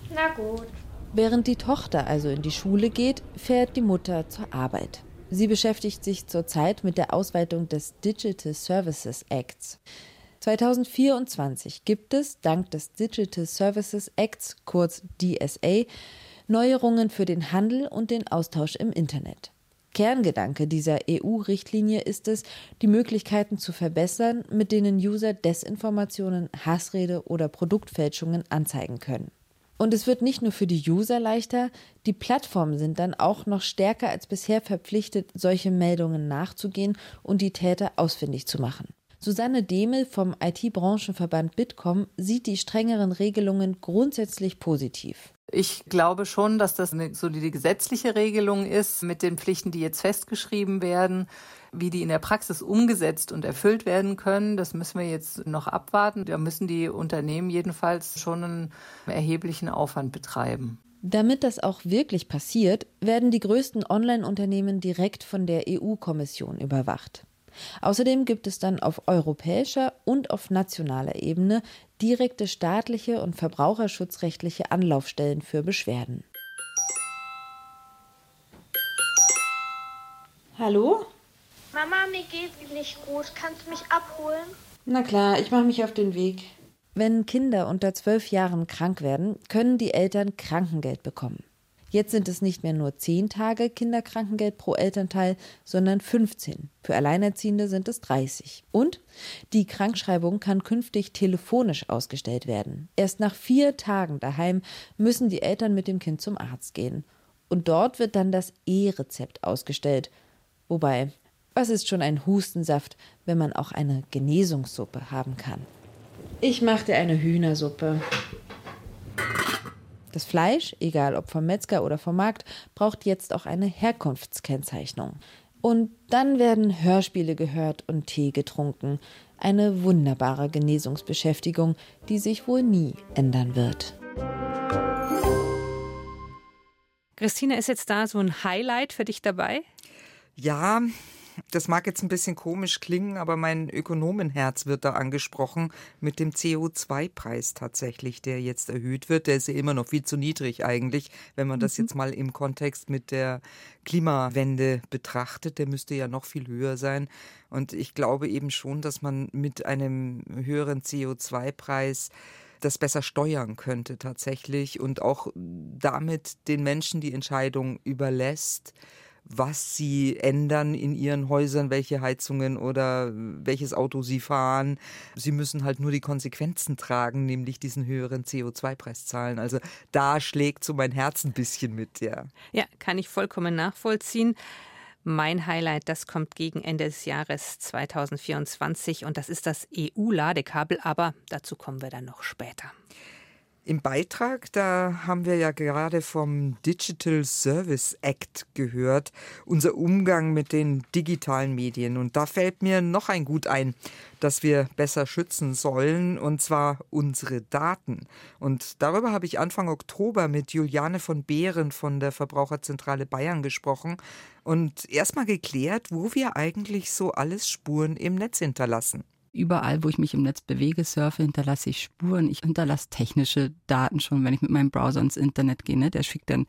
Na gut. Während die Tochter also in die Schule geht, fährt die Mutter zur Arbeit. Sie beschäftigt sich zurzeit mit der Ausweitung des Digital Services Acts. 2024 gibt es dank des Digital Services Acts, kurz DSA, Neuerungen für den Handel und den Austausch im Internet. Kerngedanke dieser EU-Richtlinie ist es, die Möglichkeiten zu verbessern, mit denen User Desinformationen, Hassrede oder Produktfälschungen anzeigen können. Und es wird nicht nur für die User leichter, die Plattformen sind dann auch noch stärker als bisher verpflichtet, solche Meldungen nachzugehen und die Täter ausfindig zu machen. Susanne Demel vom IT-Branchenverband Bitkom sieht die strengeren Regelungen grundsätzlich positiv. Ich glaube schon, dass das eine solide gesetzliche Regelung ist mit den Pflichten, die jetzt festgeschrieben werden. Wie die in der Praxis umgesetzt und erfüllt werden können, das müssen wir jetzt noch abwarten. Da müssen die Unternehmen jedenfalls schon einen erheblichen Aufwand betreiben. Damit das auch wirklich passiert, werden die größten Online-Unternehmen direkt von der EU-Kommission überwacht. Außerdem gibt es dann auf europäischer und auf nationaler Ebene direkte staatliche und verbraucherschutzrechtliche Anlaufstellen für Beschwerden. Hallo? Mama, mir geht's nicht gut. Kannst du mich abholen? Na klar, ich mache mich auf den Weg. Wenn Kinder unter zwölf Jahren krank werden, können die Eltern Krankengeld bekommen. Jetzt sind es nicht mehr nur zehn Tage Kinderkrankengeld pro Elternteil, sondern 15. Für Alleinerziehende sind es 30. Und die Krankschreibung kann künftig telefonisch ausgestellt werden. Erst nach vier Tagen daheim müssen die Eltern mit dem Kind zum Arzt gehen. Und dort wird dann das E-Rezept ausgestellt. Wobei, was ist schon ein Hustensaft, wenn man auch eine Genesungssuppe haben kann? Ich mache dir eine Hühnersuppe. Das Fleisch, egal ob vom Metzger oder vom Markt, braucht jetzt auch eine Herkunftskennzeichnung. Und dann werden Hörspiele gehört und Tee getrunken. Eine wunderbare Genesungsbeschäftigung, die sich wohl nie ändern wird. Christina, ist jetzt da so ein Highlight für dich dabei? Ja, das mag jetzt ein bisschen komisch klingen, aber mein Ökonomenherz wird da angesprochen mit dem CO2-Preis tatsächlich, der jetzt erhöht wird. Der ist ja immer noch viel zu niedrig eigentlich, wenn man das mhm. jetzt mal im Kontext mit der Klimawende betrachtet. Der müsste ja noch viel höher sein. Und ich glaube eben schon, dass man mit einem höheren CO2-Preis das besser steuern könnte tatsächlich und auch damit den Menschen die Entscheidung überlässt, was sie ändern in ihren Häusern, welche Heizungen oder welches Auto sie fahren. Sie müssen halt nur die Konsequenzen tragen, nämlich diesen höheren CO2-Preis zahlen. Also da schlägt so mein Herz ein bisschen mit, ja. Ja, kann ich vollkommen nachvollziehen. Mein Highlight, das kommt gegen Ende des Jahres 2024 und das ist das EU-Ladekabel, aber dazu kommen wir dann noch später. Im Beitrag, da haben wir ja gerade vom Digital Service Act gehört, unser Umgang mit den digitalen Medien. Und da fällt mir noch ein Gut ein, das wir besser schützen sollen, und zwar unsere Daten. Und darüber habe ich Anfang Oktober mit Juliane von Behren von der Verbraucherzentrale Bayern gesprochen und erstmal geklärt, wo wir eigentlich so alles Spuren im Netz hinterlassen. Überall, wo ich mich im Netz bewege, surfe, hinterlasse ich Spuren. Ich hinterlasse technische Daten schon, wenn ich mit meinem Browser ins Internet gehe. Ne? Der schickt dann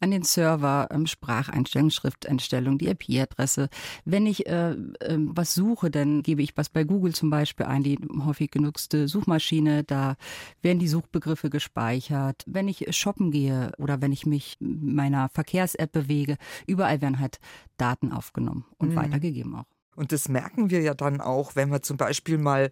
an den Server ähm, Spracheinstellungen, Schrifteinstellungen, die IP-Adresse. Wenn ich äh, äh, was suche, dann gebe ich was bei Google zum Beispiel ein, die häufig genutzte Suchmaschine. Da werden die Suchbegriffe gespeichert. Wenn ich shoppen gehe oder wenn ich mich meiner Verkehrs-App bewege, überall werden halt Daten aufgenommen und mhm. weitergegeben auch. Und das merken wir ja dann auch, wenn wir zum Beispiel mal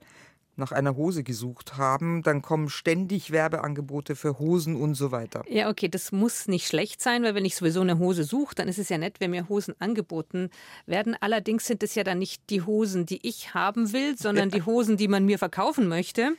nach einer Hose gesucht haben, dann kommen ständig Werbeangebote für Hosen und so weiter. Ja, okay, das muss nicht schlecht sein, weil wenn ich sowieso eine Hose suche, dann ist es ja nett, wenn mir Hosen angeboten werden. Allerdings sind es ja dann nicht die Hosen, die ich haben will, sondern die Hosen, die man mir verkaufen möchte.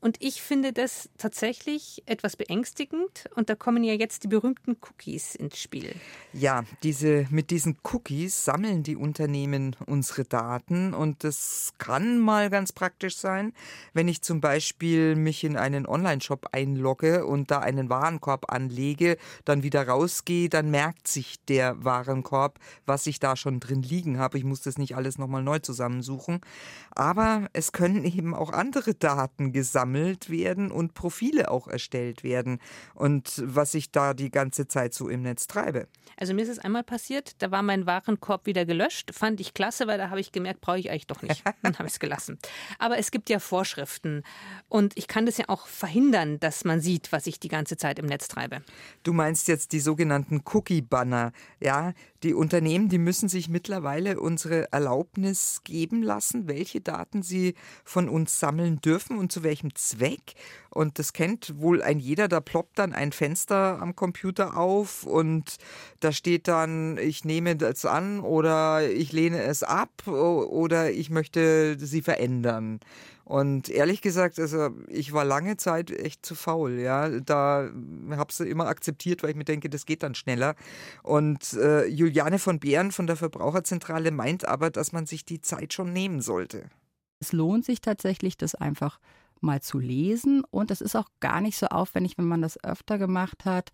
Und ich finde das tatsächlich etwas beängstigend. Und da kommen ja jetzt die berühmten Cookies ins Spiel. Ja, diese, mit diesen Cookies sammeln die Unternehmen unsere Daten. Und das kann mal ganz praktisch sein, wenn ich zum Beispiel mich in einen Online-Shop einlogge und da einen Warenkorb anlege, dann wieder rausgehe, dann merkt sich der Warenkorb, was ich da schon drin liegen habe. Ich muss das nicht alles nochmal neu zusammensuchen. Aber es können eben auch andere Daten gesammelt gesammelt werden und Profile auch erstellt werden. Und was ich da die ganze Zeit so im Netz treibe. Also mir ist es einmal passiert, da war mein Warenkorb wieder gelöscht. Fand ich klasse, weil da habe ich gemerkt, brauche ich eigentlich doch nicht. Dann habe ich es gelassen. Aber es gibt ja Vorschriften. Und ich kann das ja auch verhindern, dass man sieht, was ich die ganze Zeit im Netz treibe. Du meinst jetzt die sogenannten Cookie-Banner. Ja, die Unternehmen, die müssen sich mittlerweile unsere Erlaubnis geben lassen, welche Daten sie von uns sammeln dürfen und zu welchem Zweck. Und das kennt wohl ein jeder, da ploppt dann ein Fenster am Computer auf und da steht dann, ich nehme das an oder ich lehne es ab oder ich möchte sie verändern. Und ehrlich gesagt, also ich war lange Zeit echt zu faul, ja. Da habe ich immer akzeptiert, weil ich mir denke, das geht dann schneller. Und äh, Juliane von Beeren von der Verbraucherzentrale meint aber, dass man sich die Zeit schon nehmen sollte. Es lohnt sich tatsächlich, das einfach mal zu lesen. Und es ist auch gar nicht so aufwendig, wenn man das öfter gemacht hat,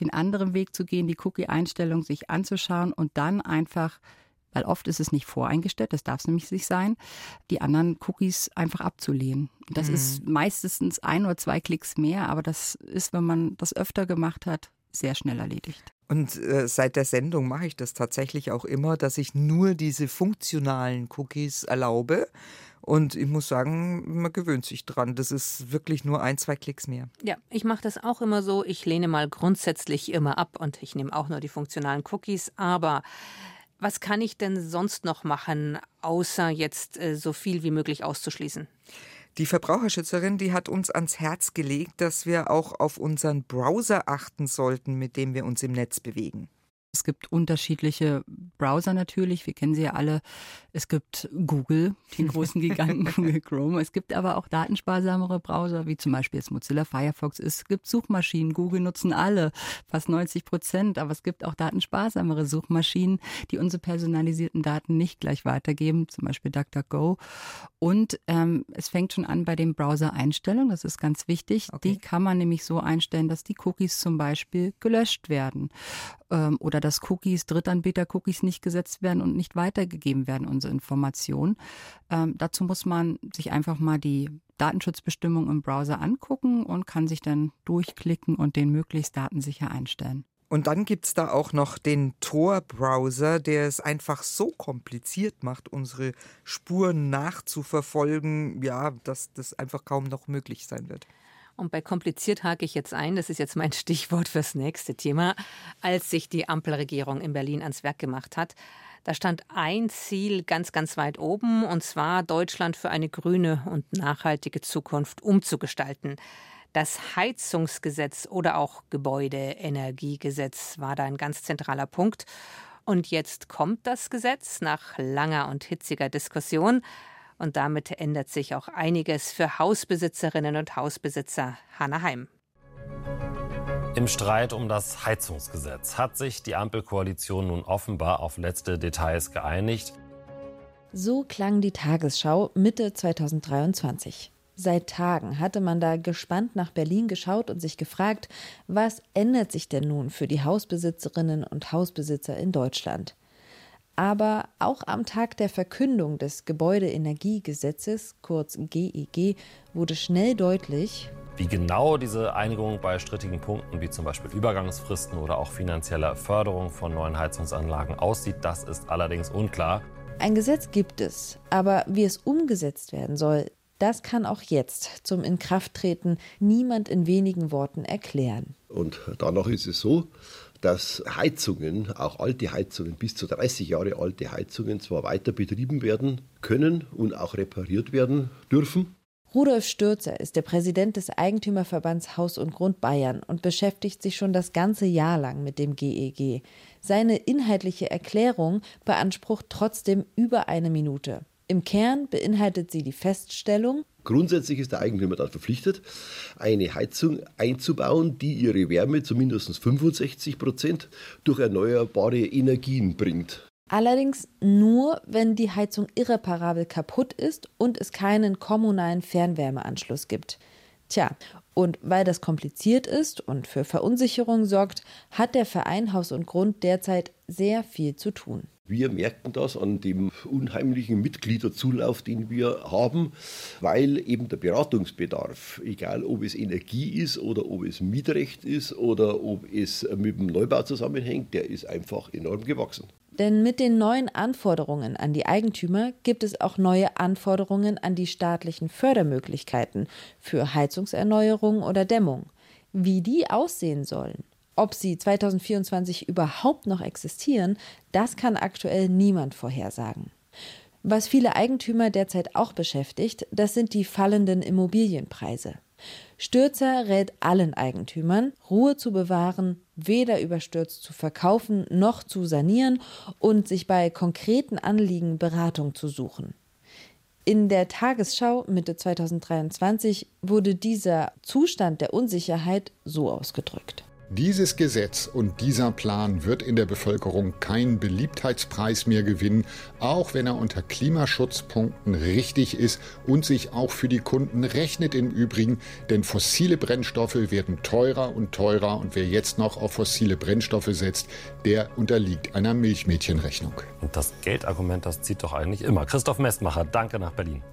den anderen Weg zu gehen, die Cookie-Einstellung sich anzuschauen und dann einfach weil oft ist es nicht voreingestellt, das darf es nämlich nicht sein, die anderen Cookies einfach abzulehnen. Das mhm. ist meistens ein oder zwei Klicks mehr, aber das ist, wenn man das öfter gemacht hat, sehr schnell erledigt. Und äh, seit der Sendung mache ich das tatsächlich auch immer, dass ich nur diese funktionalen Cookies erlaube. Und ich muss sagen, man gewöhnt sich dran. Das ist wirklich nur ein, zwei Klicks mehr. Ja, ich mache das auch immer so. Ich lehne mal grundsätzlich immer ab und ich nehme auch nur die funktionalen Cookies. Aber was kann ich denn sonst noch machen, außer jetzt äh, so viel wie möglich auszuschließen? Die Verbraucherschützerin, die hat uns ans Herz gelegt, dass wir auch auf unseren Browser achten sollten, mit dem wir uns im Netz bewegen. Es gibt unterschiedliche Browser natürlich, wir kennen sie ja alle. Es gibt Google, den großen Giganten Google Chrome. Es gibt aber auch datensparsamere Browser, wie zum Beispiel jetzt Mozilla Firefox. Es gibt Suchmaschinen, Google nutzen alle, fast 90 Prozent. Aber es gibt auch datensparsamere Suchmaschinen, die unsere personalisierten Daten nicht gleich weitergeben, zum Beispiel DuckDuckGo. Und ähm, es fängt schon an bei den Browser-Einstellungen, das ist ganz wichtig. Okay. Die kann man nämlich so einstellen, dass die Cookies zum Beispiel gelöscht werden ähm, oder dass Cookies, Drittanbieter-Cookies nicht gesetzt werden und nicht weitergegeben werden, unsere Informationen. Ähm, dazu muss man sich einfach mal die Datenschutzbestimmungen im Browser angucken und kann sich dann durchklicken und den möglichst datensicher einstellen. Und dann gibt es da auch noch den Tor-Browser, der es einfach so kompliziert macht, unsere Spuren nachzuverfolgen, ja, dass das einfach kaum noch möglich sein wird. Und bei kompliziert hake ich jetzt ein, das ist jetzt mein Stichwort fürs nächste Thema, als sich die Ampelregierung in Berlin ans Werk gemacht hat. Da stand ein Ziel ganz, ganz weit oben, und zwar Deutschland für eine grüne und nachhaltige Zukunft umzugestalten. Das Heizungsgesetz oder auch Gebäudeenergiegesetz war da ein ganz zentraler Punkt. Und jetzt kommt das Gesetz nach langer und hitziger Diskussion. Und damit ändert sich auch einiges für Hausbesitzerinnen und Hausbesitzer. Hanna Heim. Im Streit um das Heizungsgesetz hat sich die Ampelkoalition nun offenbar auf letzte Details geeinigt. So klang die Tagesschau Mitte 2023. Seit Tagen hatte man da gespannt nach Berlin geschaut und sich gefragt, was ändert sich denn nun für die Hausbesitzerinnen und Hausbesitzer in Deutschland? Aber auch am Tag der Verkündung des Gebäudeenergiegesetzes, kurz GEG, e wurde schnell deutlich, wie genau diese Einigung bei strittigen Punkten wie zum Beispiel Übergangsfristen oder auch finanzieller Förderung von neuen Heizungsanlagen aussieht, das ist allerdings unklar. Ein Gesetz gibt es, aber wie es umgesetzt werden soll, das kann auch jetzt zum Inkrafttreten niemand in wenigen Worten erklären. Und danach ist es so, dass Heizungen, auch alte Heizungen, bis zu 30 Jahre alte Heizungen, zwar weiter betrieben werden können und auch repariert werden dürfen. Rudolf Stürzer ist der Präsident des Eigentümerverbands Haus und Grund Bayern und beschäftigt sich schon das ganze Jahr lang mit dem GEG. E Seine inhaltliche Erklärung beansprucht trotzdem über eine Minute. Im Kern beinhaltet sie die Feststellung, Grundsätzlich ist der Eigentümer dann verpflichtet, eine Heizung einzubauen, die ihre Wärme zu mindestens 65 Prozent durch erneuerbare Energien bringt. Allerdings nur, wenn die Heizung irreparabel kaputt ist und es keinen kommunalen Fernwärmeanschluss gibt. Tja, und weil das kompliziert ist und für Verunsicherung sorgt, hat der Verein Haus und Grund derzeit sehr viel zu tun. Wir merken das an dem unheimlichen Mitgliederzulauf, den wir haben, weil eben der Beratungsbedarf, egal ob es Energie ist oder ob es Mietrecht ist oder ob es mit dem Neubau zusammenhängt, der ist einfach enorm gewachsen. Denn mit den neuen Anforderungen an die Eigentümer gibt es auch neue Anforderungen an die staatlichen Fördermöglichkeiten für Heizungserneuerung oder Dämmung. Wie die aussehen sollen, ob sie 2024 überhaupt noch existieren, das kann aktuell niemand vorhersagen. Was viele Eigentümer derzeit auch beschäftigt, das sind die fallenden Immobilienpreise. Stürzer rät allen Eigentümern, Ruhe zu bewahren, weder überstürzt zu verkaufen noch zu sanieren und sich bei konkreten Anliegen Beratung zu suchen. In der Tagesschau Mitte 2023 wurde dieser Zustand der Unsicherheit so ausgedrückt. Dieses Gesetz und dieser Plan wird in der Bevölkerung keinen Beliebtheitspreis mehr gewinnen, auch wenn er unter Klimaschutzpunkten richtig ist und sich auch für die Kunden rechnet im Übrigen, denn fossile Brennstoffe werden teurer und teurer und wer jetzt noch auf fossile Brennstoffe setzt, der unterliegt einer Milchmädchenrechnung. Und das Geldargument, das zieht doch eigentlich immer. Christoph Messmacher, danke nach Berlin.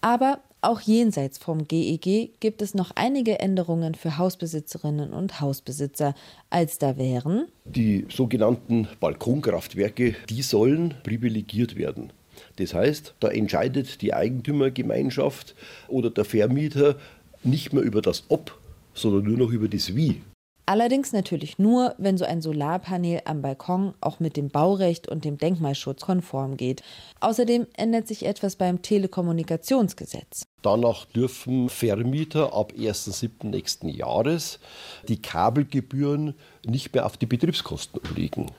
Aber auch jenseits vom GEG e gibt es noch einige Änderungen für Hausbesitzerinnen und Hausbesitzer, als da wären die sogenannten Balkonkraftwerke, die sollen privilegiert werden. Das heißt, da entscheidet die Eigentümergemeinschaft oder der Vermieter nicht mehr über das Ob, sondern nur noch über das Wie. Allerdings natürlich nur, wenn so ein Solarpanel am Balkon auch mit dem Baurecht und dem Denkmalschutz konform geht. Außerdem ändert sich etwas beim Telekommunikationsgesetz. Danach dürfen Vermieter ab 1.7. nächsten Jahres die Kabelgebühren nicht mehr auf die Betriebskosten umlegen.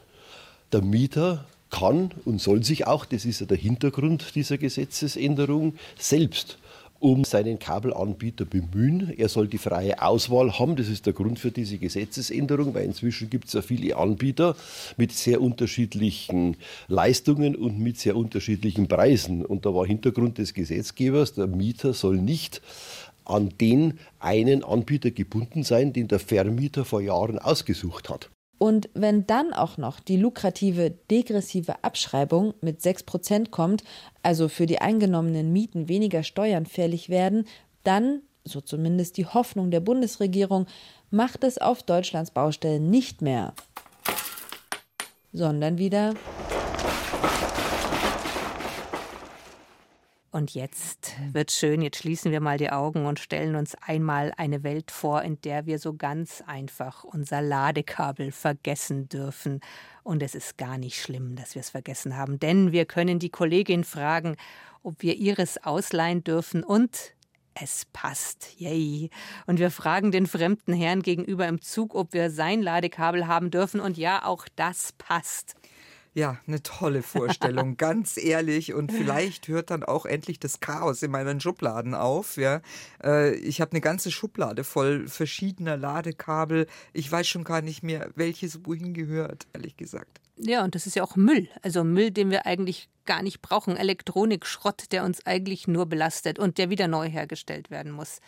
Der Mieter kann und soll sich auch, das ist ja der Hintergrund dieser Gesetzesänderung, selbst um seinen Kabelanbieter bemühen. Er soll die freie Auswahl haben. Das ist der Grund für diese Gesetzesänderung, weil inzwischen gibt es ja viele Anbieter mit sehr unterschiedlichen Leistungen und mit sehr unterschiedlichen Preisen. Und da war Hintergrund des Gesetzgebers, der Mieter soll nicht an den einen Anbieter gebunden sein, den der Vermieter vor Jahren ausgesucht hat. Und wenn dann auch noch die lukrative degressive Abschreibung mit 6% kommt, also für die eingenommenen Mieten weniger Steuern fällig werden, dann, so zumindest die Hoffnung der Bundesregierung, macht es auf Deutschlands Baustellen nicht mehr, sondern wieder Und jetzt wird schön, jetzt schließen wir mal die Augen und stellen uns einmal eine Welt vor, in der wir so ganz einfach unser Ladekabel vergessen dürfen. Und es ist gar nicht schlimm, dass wir es vergessen haben, denn wir können die Kollegin fragen, ob wir ihres ausleihen dürfen und es passt. Yay. Und wir fragen den fremden Herrn gegenüber im Zug, ob wir sein Ladekabel haben dürfen. Und ja, auch das passt. Ja, eine tolle Vorstellung, ganz ehrlich. Und vielleicht hört dann auch endlich das Chaos in meinen Schubladen auf. Ja. Äh, ich habe eine ganze Schublade voll verschiedener Ladekabel. Ich weiß schon gar nicht mehr, welches wohin gehört, ehrlich gesagt. Ja, und das ist ja auch Müll. Also Müll, den wir eigentlich gar nicht brauchen. Elektronikschrott, der uns eigentlich nur belastet und der wieder neu hergestellt werden muss.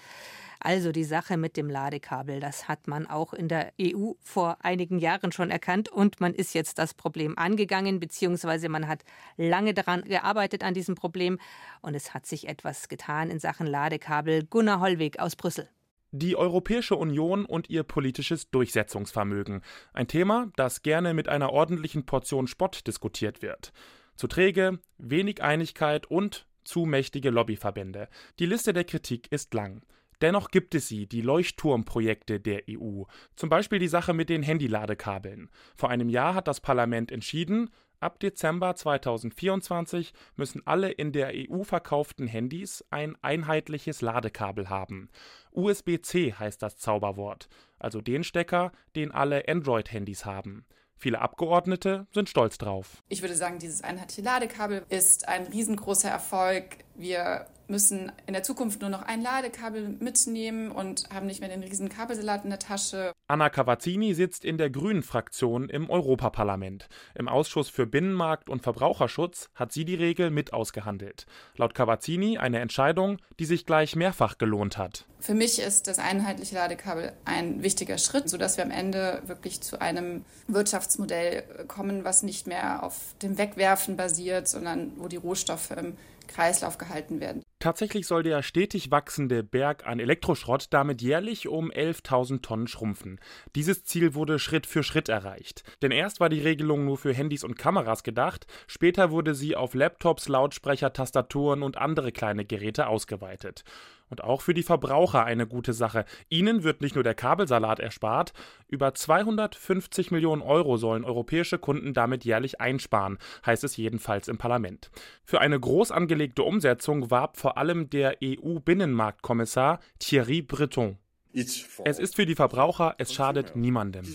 Also die Sache mit dem Ladekabel, das hat man auch in der EU vor einigen Jahren schon erkannt und man ist jetzt das Problem angegangen, beziehungsweise man hat lange daran gearbeitet an diesem Problem und es hat sich etwas getan in Sachen Ladekabel. Gunnar Hollweg aus Brüssel. Die Europäische Union und ihr politisches Durchsetzungsvermögen. Ein Thema, das gerne mit einer ordentlichen Portion Spott diskutiert wird. Zu träge, wenig Einigkeit und zu mächtige Lobbyverbände. Die Liste der Kritik ist lang. Dennoch gibt es sie, die Leuchtturmprojekte der EU. Zum Beispiel die Sache mit den Handyladekabeln. Vor einem Jahr hat das Parlament entschieden, ab Dezember 2024 müssen alle in der EU verkauften Handys ein einheitliches Ladekabel haben. USB-C heißt das Zauberwort, also den Stecker, den alle Android-Handys haben. Viele Abgeordnete sind stolz drauf. Ich würde sagen, dieses einheitliche Ladekabel ist ein riesengroßer Erfolg. Wir müssen in der Zukunft nur noch ein Ladekabel mitnehmen und haben nicht mehr den riesen Kabelsalat in der Tasche. Anna Cavazzini sitzt in der Grünen-Fraktion im Europaparlament. Im Ausschuss für Binnenmarkt und Verbraucherschutz hat sie die Regel mit ausgehandelt. Laut Cavazzini eine Entscheidung, die sich gleich mehrfach gelohnt hat. Für mich ist das einheitliche Ladekabel ein wichtiger Schritt, sodass wir am Ende wirklich zu einem Wirtschaftsmodell kommen, was nicht mehr auf dem Wegwerfen basiert, sondern wo die Rohstoffe im Kreislauf gehalten werden. Tatsächlich soll der stetig wachsende Berg an Elektroschrott damit jährlich um 11.000 Tonnen schrumpfen. Dieses Ziel wurde Schritt für Schritt erreicht. Denn erst war die Regelung nur für Handys und Kameras gedacht, später wurde sie auf Laptops, Lautsprecher, Tastaturen und andere kleine Geräte ausgeweitet. Und auch für die Verbraucher eine gute Sache. Ihnen wird nicht nur der Kabelsalat erspart, über 250 Millionen Euro sollen europäische Kunden damit jährlich einsparen, heißt es jedenfalls im Parlament. Für eine groß angelegte Umsetzung warb vor allem der EU-Binnenmarktkommissar Thierry Breton. Es ist für die Verbraucher, es schadet niemandem.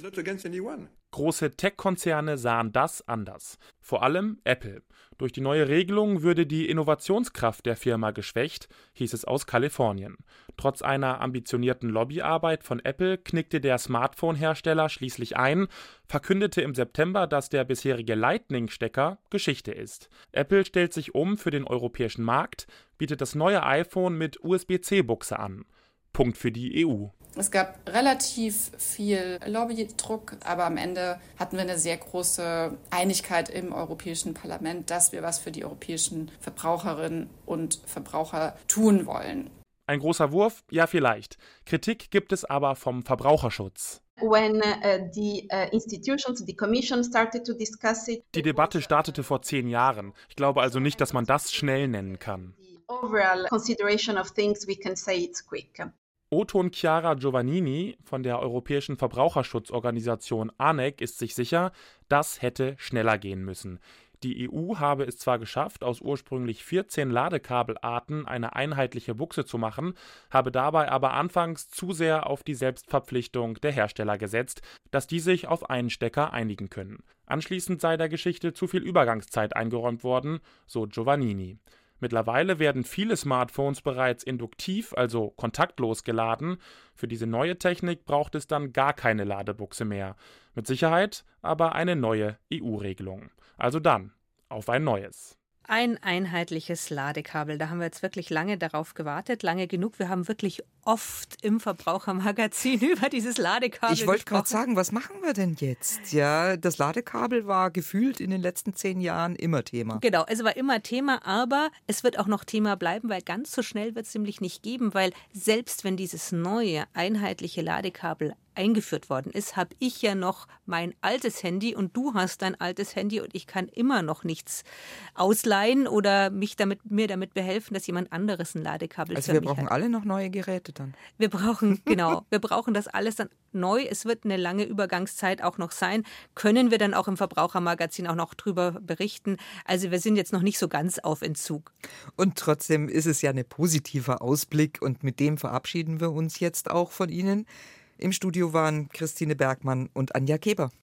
Große Tech-Konzerne sahen das anders. Vor allem Apple. Durch die neue Regelung würde die Innovationskraft der Firma geschwächt, hieß es aus Kalifornien. Trotz einer ambitionierten Lobbyarbeit von Apple knickte der Smartphone-Hersteller schließlich ein, verkündete im September, dass der bisherige Lightning-Stecker Geschichte ist. Apple stellt sich um für den europäischen Markt, bietet das neue iPhone mit USB-C-Buchse an. Punkt für die EU. Es gab relativ viel Lobbydruck, aber am Ende hatten wir eine sehr große Einigkeit im Europäischen Parlament, dass wir was für die europäischen Verbraucherinnen und Verbraucher tun wollen. Ein großer Wurf? Ja, vielleicht. Kritik gibt es aber vom Verbraucherschutz. When, uh, the, uh, institutions, the commission started to discuss it, die Debatte startete vor zehn Jahren. Ich glaube also nicht, dass man das schnell nennen kann. Overall consideration of things, we can say it's quick. Oton Chiara Giovannini von der Europäischen Verbraucherschutzorganisation ANEC ist sich sicher, das hätte schneller gehen müssen. Die EU habe es zwar geschafft, aus ursprünglich 14 Ladekabelarten eine einheitliche Buchse zu machen, habe dabei aber anfangs zu sehr auf die Selbstverpflichtung der Hersteller gesetzt, dass die sich auf einen Stecker einigen können. Anschließend sei der Geschichte zu viel Übergangszeit eingeräumt worden, so Giovannini. Mittlerweile werden viele Smartphones bereits induktiv, also kontaktlos geladen. Für diese neue Technik braucht es dann gar keine Ladebuchse mehr. Mit Sicherheit aber eine neue EU-Regelung. Also dann auf ein neues. Ein einheitliches Ladekabel. Da haben wir jetzt wirklich lange darauf gewartet, lange genug. Wir haben wirklich oft im Verbrauchermagazin über dieses Ladekabel Ich wollte gerade sagen, was machen wir denn jetzt? Ja, das Ladekabel war gefühlt in den letzten zehn Jahren immer Thema. Genau, es war immer Thema, aber es wird auch noch Thema bleiben, weil ganz so schnell wird es nämlich nicht geben, weil selbst wenn dieses neue einheitliche Ladekabel eingeführt worden ist, habe ich ja noch mein altes Handy und du hast dein altes Handy und ich kann immer noch nichts ausleihen oder mich damit, mir damit behelfen, dass jemand anderes ein Ladekabel also für wir mich brauchen hat. alle noch neue Geräte dann. Wir brauchen, genau, wir brauchen das alles dann neu. Es wird eine lange Übergangszeit auch noch sein. Können wir dann auch im Verbrauchermagazin auch noch drüber berichten. Also wir sind jetzt noch nicht so ganz auf Entzug. Und trotzdem ist es ja ein positiver Ausblick und mit dem verabschieden wir uns jetzt auch von Ihnen. Im Studio waren Christine Bergmann und Anja Keber.